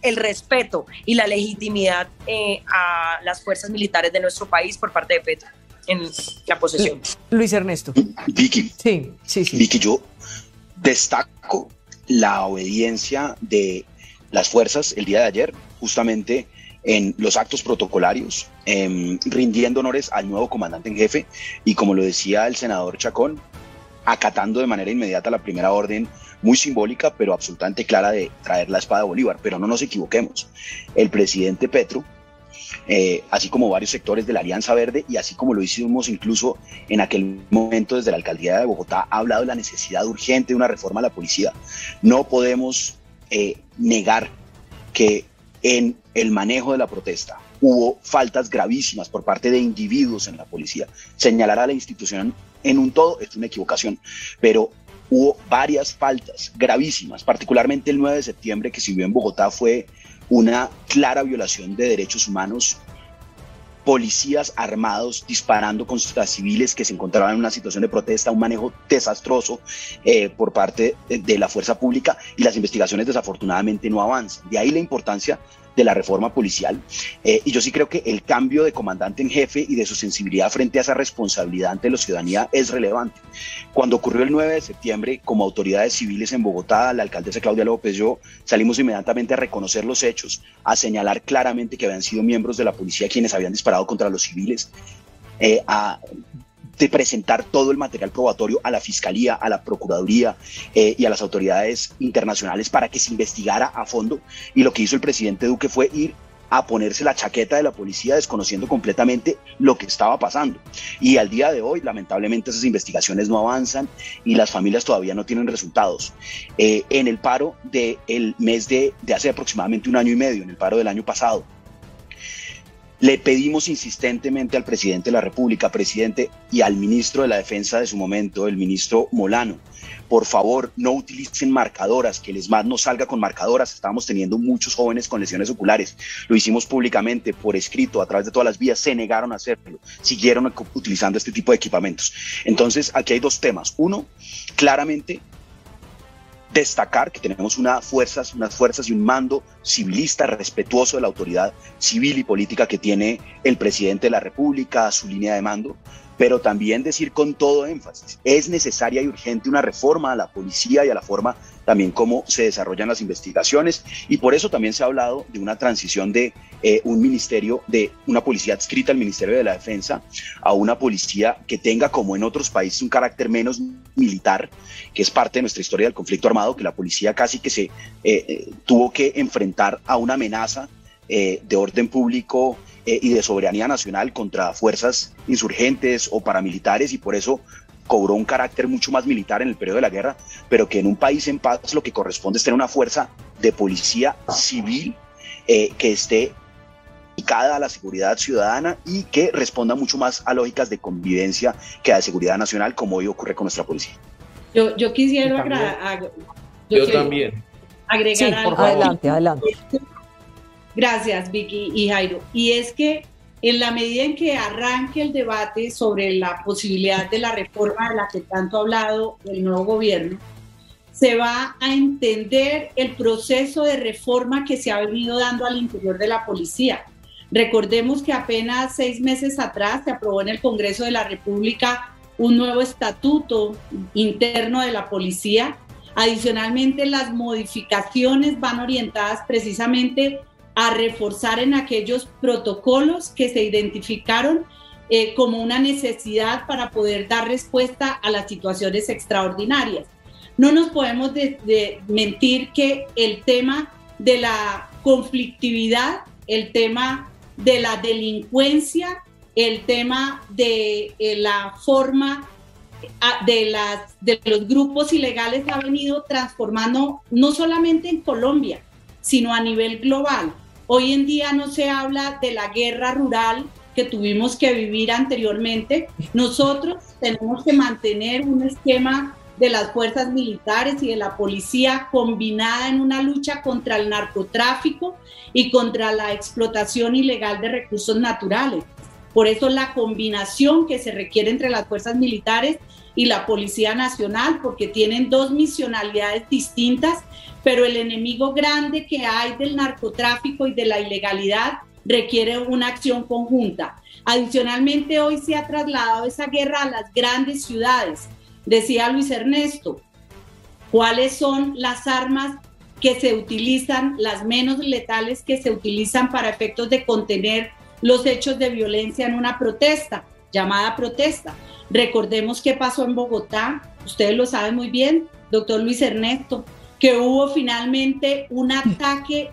el respeto y la legitimidad eh, a las fuerzas militares de nuestro país por parte de Petro en la posesión. Luis Ernesto. Vicky. Sí, sí, sí. Vicky, yo destaco la obediencia de las fuerzas el día de ayer, justamente en los actos protocolarios, em, rindiendo honores al nuevo comandante en jefe y como lo decía el senador Chacón, acatando de manera inmediata la primera orden muy simbólica, pero absolutamente clara de traer la espada de Bolívar. Pero no nos equivoquemos, el presidente Petro, eh, así como varios sectores de la Alianza Verde y así como lo hicimos incluso en aquel momento desde la alcaldía de Bogotá, ha hablado de la necesidad urgente de una reforma a la policía. No podemos eh, negar que en el manejo de la protesta hubo faltas gravísimas por parte de individuos en la policía. Señalar a la institución en un todo es una equivocación, pero hubo varias faltas gravísimas, particularmente el 9 de septiembre que se vio en Bogotá fue una clara violación de derechos humanos policías armados disparando contra civiles que se encontraban en una situación de protesta, un manejo desastroso eh, por parte de la fuerza pública y las investigaciones desafortunadamente no avanzan. De ahí la importancia de la reforma policial. Eh, y yo sí creo que el cambio de comandante en jefe y de su sensibilidad frente a esa responsabilidad ante la ciudadanía es relevante. Cuando ocurrió el 9 de septiembre, como autoridades civiles en Bogotá, la alcaldesa Claudia López, yo salimos inmediatamente a reconocer los hechos, a señalar claramente que habían sido miembros de la policía quienes habían disparado contra los civiles, eh, a de presentar todo el material probatorio a la Fiscalía, a la Procuraduría eh, y a las autoridades internacionales para que se investigara a fondo. Y lo que hizo el presidente Duque fue ir a ponerse la chaqueta de la policía desconociendo completamente lo que estaba pasando. Y al día de hoy, lamentablemente, esas investigaciones no avanzan y las familias todavía no tienen resultados. Eh, en el paro del mes de, de hace aproximadamente un año y medio, en el paro del año pasado, le pedimos insistentemente al presidente de la República, presidente, y al ministro de la Defensa de su momento, el ministro Molano, por favor, no utilicen marcadoras, que el ESMAD no salga con marcadoras. Estamos teniendo muchos jóvenes con lesiones oculares. Lo hicimos públicamente, por escrito, a través de todas las vías, se negaron a hacerlo, siguieron utilizando este tipo de equipamientos. Entonces, aquí hay dos temas. Uno, claramente destacar que tenemos unas fuerzas, unas fuerzas y un mando civilista respetuoso de la autoridad civil y política que tiene el presidente de la República, su línea de mando, pero también decir con todo énfasis, es necesaria y urgente una reforma a la policía y a la forma también cómo se desarrollan las investigaciones. Y por eso también se ha hablado de una transición de eh, un ministerio, de una policía adscrita al Ministerio de la Defensa a una policía que tenga como en otros países un carácter menos militar, que es parte de nuestra historia del conflicto armado, que la policía casi que se eh, eh, tuvo que enfrentar a una amenaza de orden público y de soberanía nacional contra fuerzas insurgentes o paramilitares. Y por eso cobró un carácter mucho más militar en el periodo de la guerra, pero que en un país en paz lo que corresponde es tener una fuerza de policía civil eh, que esté dedicada a la seguridad ciudadana y que responda mucho más a lógicas de convivencia que a de seguridad nacional, como hoy ocurre con nuestra policía. Yo, yo quisiera yo, también. agregar algo. Adelante, adelante. Gracias, Vicky y Jairo. Y es que en la medida en que arranque el debate sobre la posibilidad de la reforma de la que tanto ha hablado el nuevo gobierno, se va a entender el proceso de reforma que se ha venido dando al interior de la policía. Recordemos que apenas seis meses atrás se aprobó en el Congreso de la República un nuevo estatuto interno de la policía. Adicionalmente, las modificaciones van orientadas precisamente a reforzar en aquellos protocolos que se identificaron eh, como una necesidad para poder dar respuesta a las situaciones extraordinarias. No nos podemos mentir que el tema de la conflictividad, el tema de la delincuencia, el tema de eh, la forma de, las, de los grupos ilegales ha venido transformando no solamente en Colombia, sino a nivel global. Hoy en día no se habla de la guerra rural que tuvimos que vivir anteriormente. Nosotros tenemos que mantener un esquema de las fuerzas militares y de la policía combinada en una lucha contra el narcotráfico y contra la explotación ilegal de recursos naturales. Por eso la combinación que se requiere entre las fuerzas militares y la Policía Nacional, porque tienen dos misionalidades distintas, pero el enemigo grande que hay del narcotráfico y de la ilegalidad requiere una acción conjunta. Adicionalmente, hoy se ha trasladado esa guerra a las grandes ciudades Decía Luis Ernesto, ¿cuáles son las armas que se utilizan, las menos letales que se utilizan para efectos de contener los hechos de violencia en una protesta, llamada protesta? Recordemos qué pasó en Bogotá, ustedes lo saben muy bien, doctor Luis Ernesto, que hubo finalmente un ataque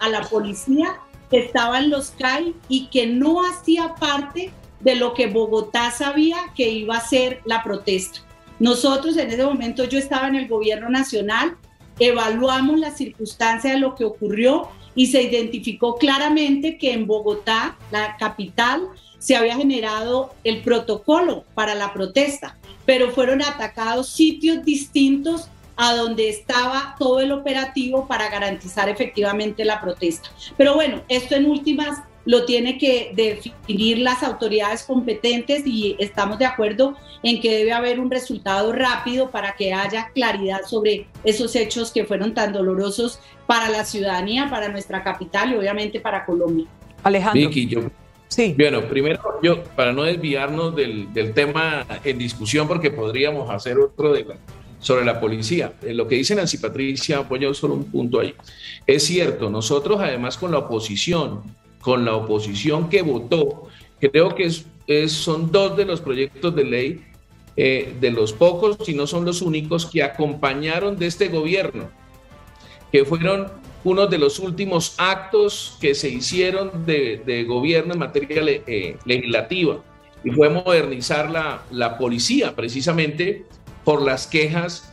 a la policía que estaba en los CAI y que no hacía parte de lo que Bogotá sabía que iba a ser la protesta. Nosotros en ese momento yo estaba en el gobierno nacional, evaluamos la circunstancia de lo que ocurrió y se identificó claramente que en Bogotá, la capital, se había generado el protocolo para la protesta, pero fueron atacados sitios distintos a donde estaba todo el operativo para garantizar efectivamente la protesta. Pero bueno, esto en últimas lo tiene que definir las autoridades competentes y estamos de acuerdo en que debe haber un resultado rápido para que haya claridad sobre esos hechos que fueron tan dolorosos para la ciudadanía, para nuestra capital y obviamente para Colombia. Alejandro. Vicky, yo, Bueno, primero, yo, para no desviarnos del, del tema en discusión, porque podríamos hacer otro de sobre la policía. En lo que dice Nancy Patricia, apoyo solo un punto ahí. Es cierto, nosotros además con la oposición con la oposición que votó. Creo que es, son dos de los proyectos de ley, eh, de los pocos, si no son los únicos, que acompañaron de este gobierno, que fueron uno de los últimos actos que se hicieron de, gobierno en materia eh, legislativa, y fue modernizar la, policía, precisamente por las quejas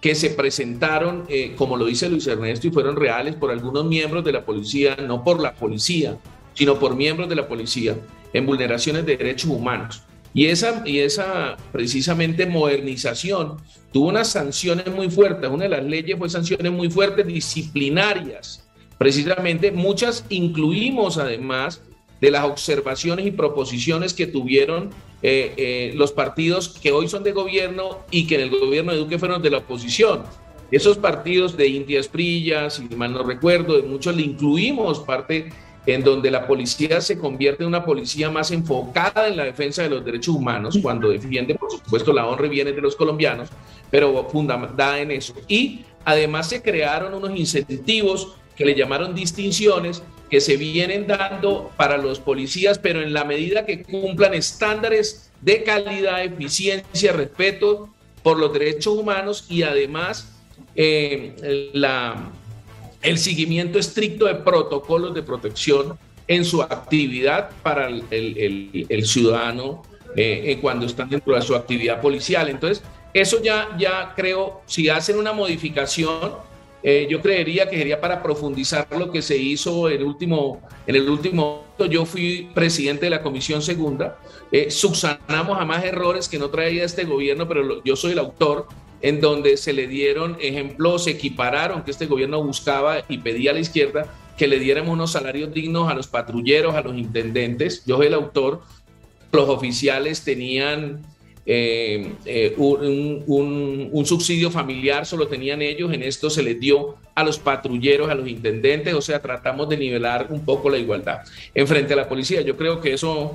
que se presentaron, eh, como lo dice Luis Ernesto, y fueron reales por algunos miembros de la policía, no por la policía, sino por miembros de la policía, en vulneraciones de derechos humanos. Y esa, y esa precisamente modernización tuvo unas sanciones muy fuertes. Una de las leyes fue sanciones muy fuertes disciplinarias. Precisamente muchas incluimos además de las observaciones y proposiciones que tuvieron eh, eh, los partidos que hoy son de gobierno y que en el gobierno de Duque fueron de la oposición. Esos partidos de India Esprilla, si mal no recuerdo, de muchos le incluimos parte en donde la policía se convierte en una policía más enfocada en la defensa de los derechos humanos, cuando defiende, por supuesto, la honra y bienes de los colombianos, pero fundamentada en eso. Y además se crearon unos incentivos que le llamaron distinciones que se vienen dando para los policías, pero en la medida que cumplan estándares de calidad, eficiencia, respeto por los derechos humanos y además eh, la, el seguimiento estricto de protocolos de protección en su actividad para el, ciudadano eh, cuando están dentro de su actividad policial. Entonces, eso ya, ya creo, si hacen una modificación, eh, yo creería que sería para profundizar lo que se hizo el último, en el último yo fui presidente de la Comisión Segunda, eh, subsanamos a más errores que no traía este gobierno, pero yo soy el autor, en donde se le dieron ejemplos, se equipararon que este gobierno buscaba y pedía a la izquierda que le diéramos unos salarios dignos a los patrulleros, a los intendentes. Yo soy el autor, los oficiales tenían eh, eh, un, subsidio familiar solo tenían ellos, en esto se les dio a los patrulleros, a los intendentes, o sea, tratamos de nivelar un poco la igualdad en frente a la policía. Yo creo que eso,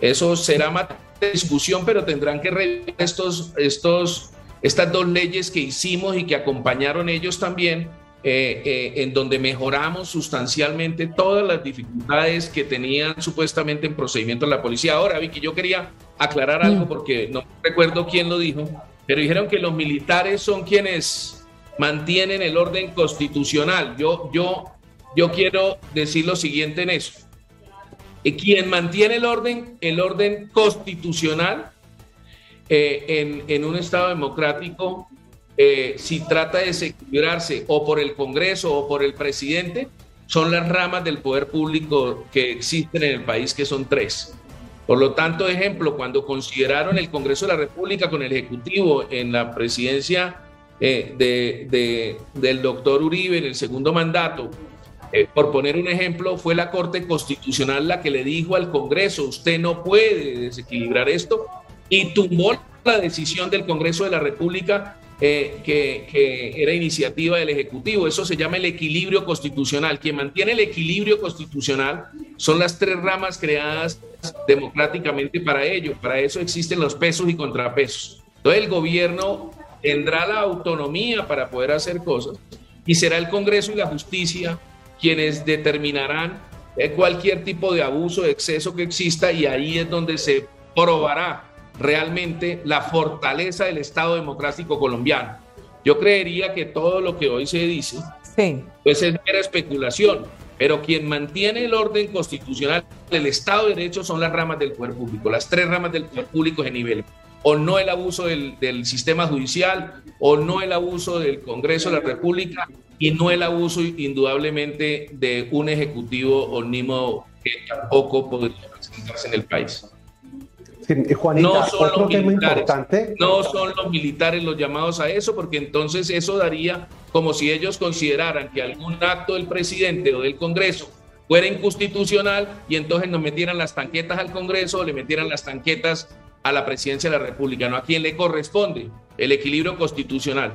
eso será más discusión, pero tendrán que revisar estos, estos, estas dos leyes que hicimos y que acompañaron ellos también eh, eh, en donde mejoramos sustancialmente todas las dificultades que tenían supuestamente en procedimiento la policía. Ahora, Vicky, yo quería aclarar algo mm. porque no recuerdo quién lo dijo, pero dijeron que los militares son quienes mantienen el orden constitucional. Yo, yo, yo quiero decir lo siguiente en eso. Eh, quien mantiene el orden, el orden constitucional en, en un Estado democrático eh, si trata de desequilibrarse o por el Congreso o por el presidente, son las ramas del poder público que existen en el país, que son tres. Por lo tanto, ejemplo, cuando consideraron el Congreso de la República con el Ejecutivo en la presidencia eh, de, del doctor Uribe en el segundo mandato, eh, por poner un ejemplo, fue la Corte Constitucional la que le dijo al Congreso, usted no puede desequilibrar esto, y tumbó la decisión del Congreso de la República eh, que, era iniciativa del Ejecutivo. Eso se llama el equilibrio constitucional. Quien mantiene el equilibrio constitucional son las tres ramas creadas democráticamente para ello. Para eso existen los pesos y contrapesos. Entonces el gobierno tendrá la autonomía para poder hacer cosas y será el Congreso y la justicia quienes determinarán eh, cualquier tipo de abuso, de exceso que exista y ahí es donde se probará realmente la fortaleza del Estado democrático colombiano. Yo creería que todo lo que hoy se dice pues es mera especulación, pero quien mantiene el orden constitucional, el Estado de Derecho son las ramas del poder público, las tres ramas del poder público de nivel o no el abuso del, del, sistema judicial, o no el abuso del Congreso de la República, y no el abuso indudablemente de un ejecutivo omnímodo que tampoco podría presentarse en el país. Juanita, no son otro tema importante. No son los militares los llamados a eso, porque entonces eso daría como si ellos consideraran que algún acto del presidente o del Congreso fuera inconstitucional y entonces nos metieran las tanquetas al Congreso o le metieran las tanquetas a la presidencia de la República, no a quien le corresponde el equilibrio constitucional.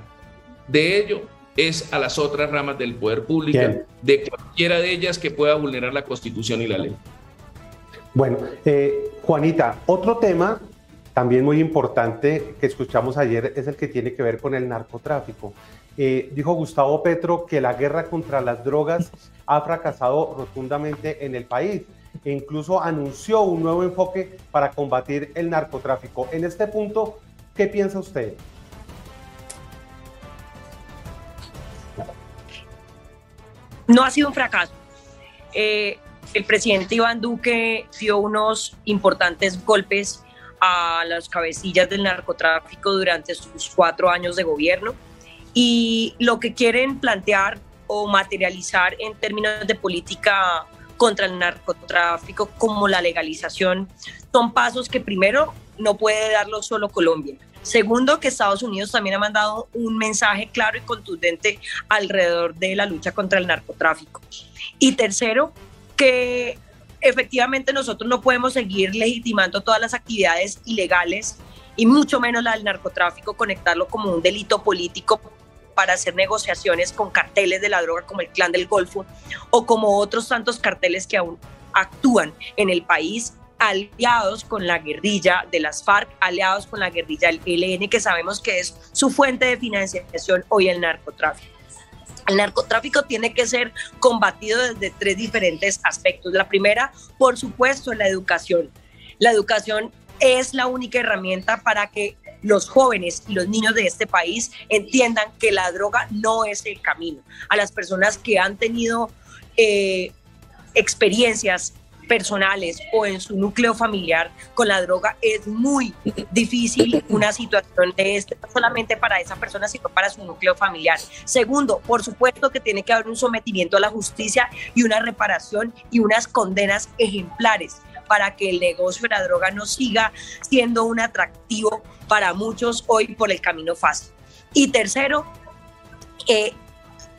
De ello es a las otras ramas del poder público, de cualquiera de ellas que pueda vulnerar la Constitución y la ley. Bueno, eh, Juanita, otro tema también muy importante que escuchamos ayer es el que tiene que ver con el narcotráfico. Eh, dijo Gustavo Petro que la guerra contra las drogas ha fracasado rotundamente en el país e incluso anunció un nuevo enfoque para combatir el narcotráfico. En este punto, ¿qué piensa usted? No ha sido un fracaso. Eh, el presidente Iván Duque dio unos importantes golpes a las cabecillas del narcotráfico durante sus cuatro años de gobierno y lo que quieren plantear o materializar en términos de política contra el narcotráfico como la legalización son pasos que primero no puede darlo solo Colombia. Segundo, que Estados Unidos también ha mandado un mensaje claro y contundente alrededor de la lucha contra el narcotráfico. Y tercero, que efectivamente nosotros no podemos seguir legitimando todas las actividades ilegales y mucho menos la del narcotráfico, conectarlo como un delito político para hacer negociaciones con carteles de la droga como el Clan del Golfo o como otros tantos carteles que aún actúan en el país aliados con la guerrilla de las FARC, aliados con la guerrilla del ELN, que sabemos que es su fuente de financiación hoy el narcotráfico. El narcotráfico tiene que ser combatido desde tres diferentes aspectos. La primera, por supuesto, la educación. La educación es la única herramienta para que los jóvenes y los niños de este país entiendan que la droga no es el camino. A las personas que han tenido eh, experiencias personales o en su núcleo familiar con la droga es muy difícil una situación de este, no solamente para esa persona, sino para su núcleo familiar. Segundo, por supuesto que tiene que haber un sometimiento a la justicia y una reparación y unas condenas ejemplares para que el negocio de la droga no siga siendo un atractivo para muchos hoy por el camino fácil. Y tercero, eh,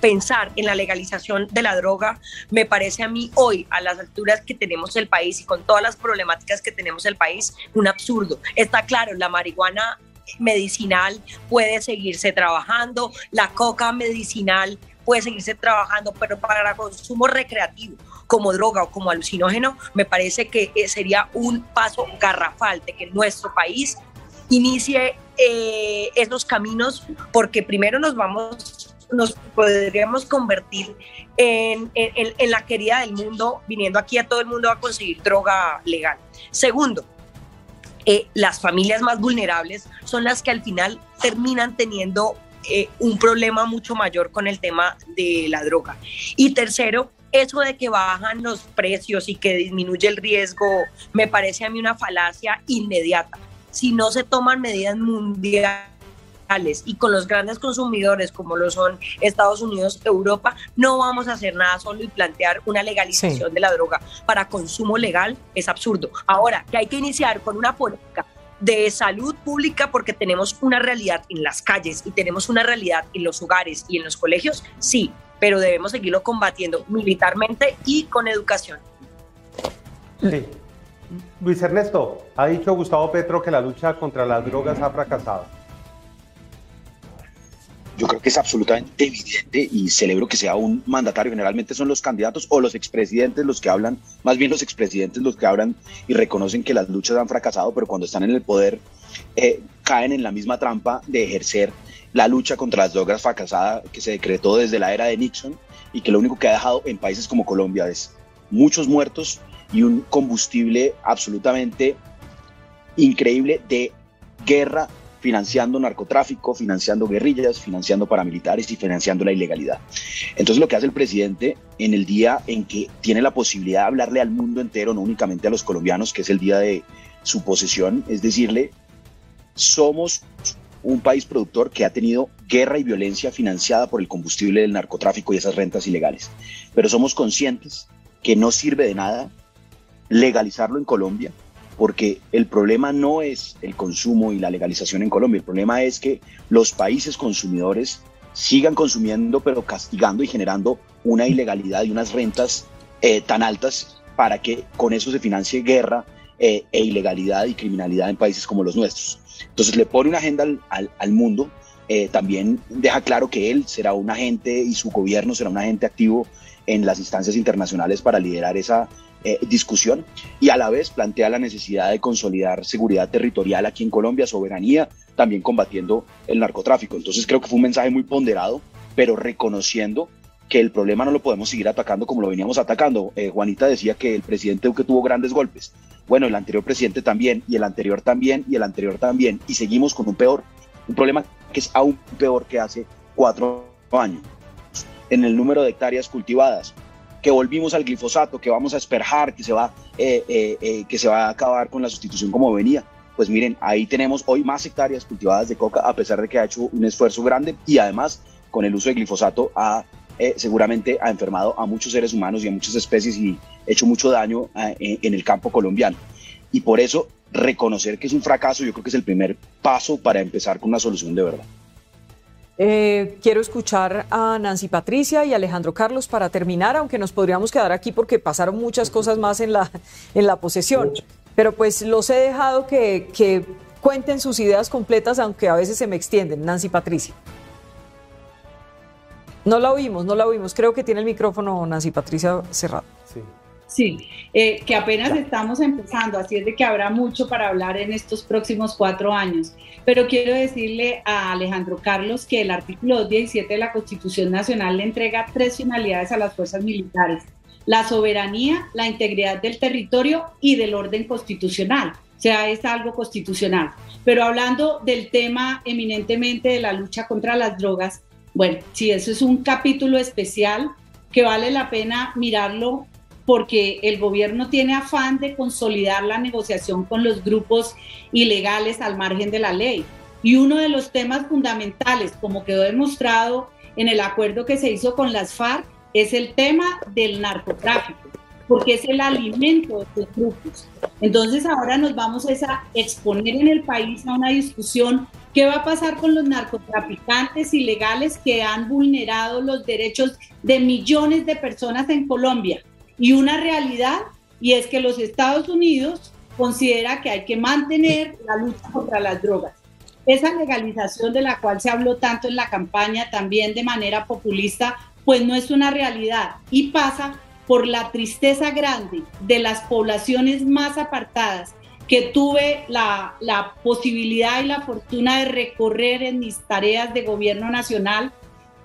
pensar en la legalización de la droga me parece a mí hoy, a las alturas que tenemos el país y con todas las problemáticas que tenemos el país, un absurdo. Está claro, la marihuana medicinal puede seguirse trabajando, la coca medicinal puede seguirse trabajando, pero para consumo recreativo como droga o como alucinógeno, me parece que eh, sería un paso garrafal de que nuestro país inicie eh, esos caminos, porque primero nos vamos nos podríamos convertir en, la querida del mundo, viniendo aquí a todo el mundo a conseguir droga legal. Segundo, eh, las familias más vulnerables son las que al final terminan teniendo eh, un problema mucho mayor con el tema de la droga. Y tercero, eso de que bajan los precios y que disminuye el riesgo, me parece a mí una falacia inmediata. Si no se toman medidas mundiales y con los grandes consumidores como lo son Estados Unidos, Europa, no vamos a hacer nada solo y plantear una legalización de la droga para consumo legal es absurdo. Ahora, que hay que iniciar con una política de salud pública porque tenemos una realidad en las calles y tenemos una realidad en los hogares y en los colegios, sí, pero debemos seguirlo combatiendo militarmente y con educación. Sí. Luis Ernesto, ha dicho Gustavo Petro que la lucha contra las drogas ha fracasado yo creo que es absolutamente evidente y celebro que sea un mandatario. Generalmente son los candidatos o los expresidentes los que hablan, más bien los expresidentes los que hablan y reconocen que las luchas han fracasado, pero cuando están en el poder eh, caen en la misma trampa de ejercer la lucha contra las drogas fracasada que se decretó desde la era de Nixon y que lo único que ha dejado en países como Colombia es muchos muertos y un combustible absolutamente increíble de guerra financiando narcotráfico, financiando guerrillas, financiando paramilitares y financiando la ilegalidad. Entonces lo que hace el presidente en el día en que tiene la posibilidad de hablarle al mundo entero, no únicamente a los colombianos, que es el día de su posesión, es decirle, somos un país productor que ha tenido guerra y violencia financiada por el combustible del narcotráfico y esas rentas ilegales. Pero somos conscientes que no sirve de nada legalizarlo en Colombia, porque el problema no es el consumo y la legalización en Colombia, el problema es que los países consumidores sigan consumiendo pero castigando y generando una ilegalidad y unas rentas eh, tan altas para que con eso se financie guerra eh, e ilegalidad y criminalidad en países como los nuestros. Entonces le pone una agenda al, mundo, eh, también deja claro que él será un agente y su gobierno será un agente activo en las instancias internacionales para liderar esa eh, discusión y a la vez plantea la necesidad de consolidar seguridad territorial aquí en Colombia, soberanía, también combatiendo el narcotráfico. Entonces creo que fue un mensaje muy ponderado, pero reconociendo que el problema no lo podemos seguir atacando como lo veníamos atacando. Eh, Juanita decía que el presidente Duque tuvo grandes golpes. Bueno, el anterior presidente también, y el anterior también, y el anterior también, y seguimos con un peor, un problema que es aún peor que hace cuatro años en el número de hectáreas cultivadas que volvimos al glifosato, que vamos a esperjar, que se va, eh, eh, eh, que se va a acabar con la sustitución como venía. Pues miren, ahí tenemos hoy más hectáreas cultivadas de coca, a pesar de que ha hecho un esfuerzo grande y además con el uso de glifosato ha seguramente ha enfermado a muchos seres humanos y a muchas especies y hecho mucho daño en el campo colombiano. Y por eso reconocer que es un fracaso yo creo que es el primer paso para empezar con una solución de verdad. Eh, quiero escuchar a Nancy Patricia y Alejandro Carlos para terminar, aunque nos podríamos quedar aquí porque pasaron muchas cosas más en la, en la posesión. Pero pues los he dejado que, que cuenten sus ideas completas, aunque a veces se me extienden. Nancy Patricia. No la oímos, no la oímos. Creo que tiene el micrófono Nancy Patricia cerrado. Sí. Sí, eh, que apenas estamos empezando, así es de que habrá mucho para hablar en estos próximos cuatro años. Pero quiero decirle a Alejandro Carlos que el artículo 217 de la Constitución Nacional le entrega tres finalidades a las fuerzas militares. La soberanía, la integridad del territorio y del orden constitucional. O sea, es algo constitucional. Pero hablando del tema eminentemente de la lucha contra las drogas, bueno, sí, eso es un capítulo especial que vale la pena mirarlo porque el gobierno tiene afán de consolidar la negociación con los grupos ilegales al margen de la ley. Y uno de los temas fundamentales, como quedó demostrado en el acuerdo que se hizo con las FARC, es el tema del narcotráfico, porque es el alimento de estos grupos. Entonces ahora nos vamos a exponer en el país a una discusión qué va a pasar con los narcotraficantes ilegales que han vulnerado los derechos de millones de personas en Colombia y una realidad, y es que los Estados Unidos considera que hay que mantener la lucha contra las drogas. Esa legalización de la cual se habló tanto en la campaña, también de manera populista, pues no es una realidad y pasa por la tristeza grande de las poblaciones más apartadas que tuve la, la posibilidad y la fortuna de recorrer en mis tareas de gobierno nacional,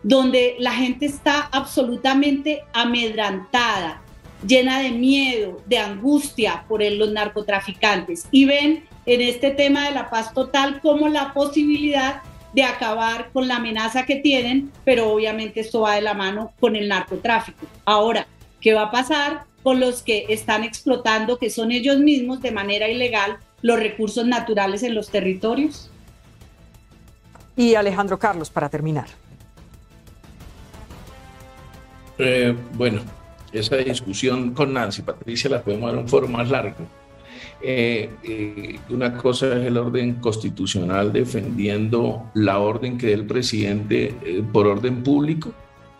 donde la gente está absolutamente amedrantada, llena de miedo, de angustia por los narcotraficantes y ven en este tema de la paz total como la posibilidad de acabar con la amenaza que tienen, pero obviamente esto va de la mano con el narcotráfico. Ahora, ¿qué va a pasar con los que están explotando, que son ellos mismos de manera ilegal, los recursos naturales en los territorios? y Alejandro Carlos para terminar. Eh, bueno, esa discusión con Nancy Patricia la podemos dar un foro más largo. Eh, eh, una cosa es el orden constitucional defendiendo la orden que dé el presidente por orden público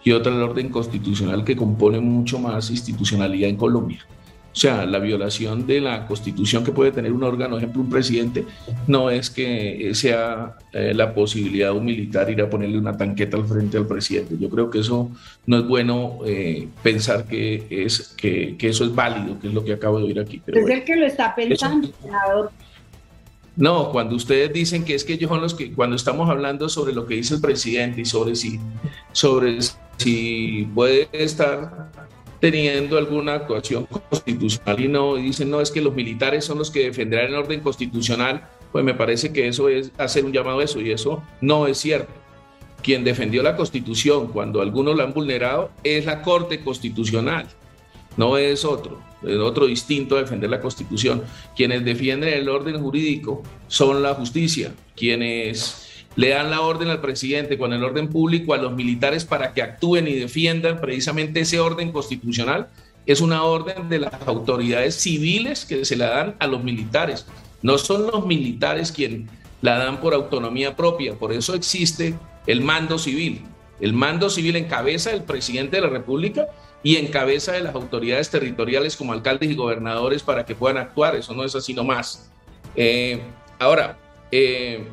y otra el orden constitucional que compone mucho más institucionalidad en Colombia. O sea, la violación de la constitución que puede tener un órgano, ejemplo, un presidente, no es que sea eh, la posibilidad de un militar ir a ponerle una tanqueta al frente al presidente. Yo creo que eso no es bueno eh, pensar que, es, que, que, eso es válido, que es lo que acabo de oír aquí. Pero es el que lo está pensando, senador. No, cuando ustedes dicen que es que ellos son los que, cuando estamos hablando sobre lo que dice el presidente y sobre si, sobre si puede estar teniendo alguna actuación constitucional y no dicen, no, es que los militares son los que defenderán el orden constitucional, pues me parece que eso es hacer un llamado a eso y eso no es cierto. Quien defendió la constitución cuando algunos la han vulnerado es la Corte Constitucional, no es otro, es otro distinto a defender la constitución. Quienes defienden el orden jurídico son la justicia, quienes le dan la orden al presidente con el orden público a los militares para que actúen y defiendan precisamente ese orden constitucional. Es una orden de las autoridades civiles que se la dan a los militares. No son los militares quienes la dan por autonomía propia. Por eso existe el mando civil. El mando civil en cabeza del presidente de la República y en cabeza de las autoridades territoriales como alcaldes y gobernadores para que puedan actuar. Eso no es así nomás. Eh, ahora, eh,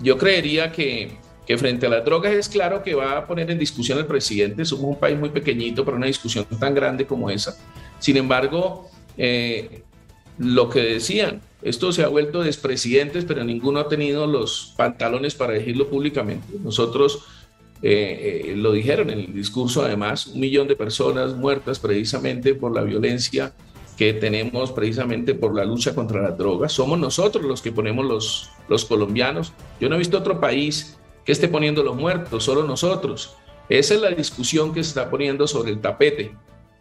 yo creería que, frente a las drogas es claro que va a poner en discusión el presidente. Somos un país muy pequeñito para una discusión tan grande como esa. Sin embargo, eh, lo que decían, esto se ha vuelto despresidentes, pero ninguno ha tenido los pantalones para decirlo públicamente. Nosotros eh, eh, lo dijeron en el discurso, además, un millón de personas muertas precisamente por la violencia que tenemos precisamente por la lucha contra las drogas. Somos nosotros los que ponemos los, los colombianos. Yo no he visto otro país que esté poniendo los muertos, solo nosotros. Esa es la discusión que se está poniendo sobre el tapete.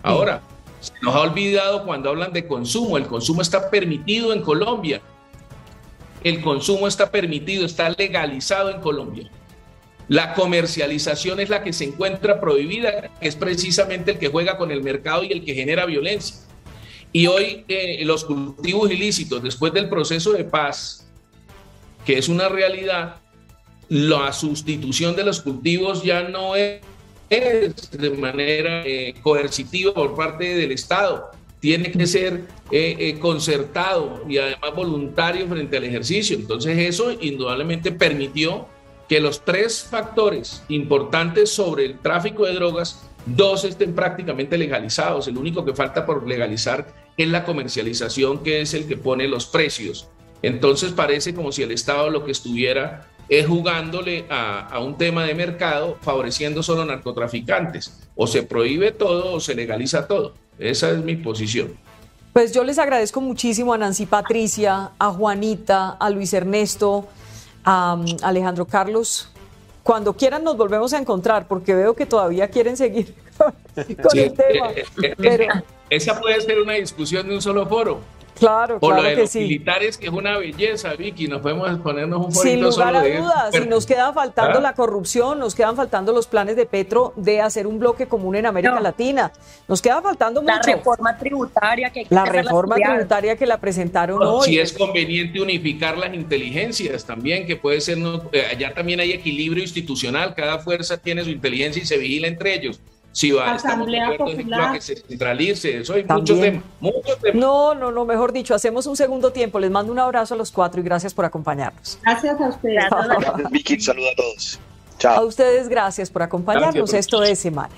Ahora, se nos ha olvidado cuando hablan de consumo. El consumo está permitido en Colombia. El consumo está permitido, está legalizado en Colombia. La comercialización es la que se encuentra prohibida, es precisamente el que juega con el mercado y el que genera violencia. Y hoy eh, los cultivos ilícitos, después del proceso de paz, que es una realidad, la sustitución de los cultivos ya no es de manera eh, coercitiva por parte del Estado, tiene que ser eh, concertado y además voluntario frente al ejercicio. Entonces eso indudablemente permitió que los tres factores importantes sobre el tráfico de drogas, dos estén prácticamente legalizados. El único que falta por legalizar es la comercialización que es el que pone los precios. Entonces parece como si el Estado lo que estuviera es jugándole a, un tema de mercado, favoreciendo solo narcotraficantes. O se prohíbe todo o se legaliza todo. Esa es mi posición. Pues yo les agradezco muchísimo a Nancy Patricia, a Juanita, a Luis Ernesto, a um, Alejandro Carlos. Cuando quieran nos volvemos a encontrar, porque veo que todavía quieren seguir con, el tema. Eh, eh, eh, esa puede ser una discusión de un solo foro. Claro, o claro lo de que los sí. militares, que es una belleza, Vicky, nos podemos ponernos un Sin lugar solo a dudas, y nos queda faltando ¿Ah? la corrupción, nos quedan faltando los planes de Petro de hacer un bloque común en América No. Latina. Nos queda faltando La mucho. reforma tributaria que hay que La reforma tributaria que la presentaron No, hoy. Si es conveniente unificar las inteligencias también, que puede ser, no- allá también hay equilibrio institucional, cada fuerza tiene su inteligencia y se vigila entre ellos. Si va, estamos de Asamblea acuerdo en Popular. que se centralice, eso hay También. mucho tema, mucho tema. No, no, no, mejor dicho, hacemos un segundo tiempo. Les mando un abrazo a los cuatro y gracias por acompañarnos. Gracias a ustedes. Gracias, Vicky. Saludos a todos. A Chao. ustedes gracias por acompañarnos. Gracias Esto es Semana.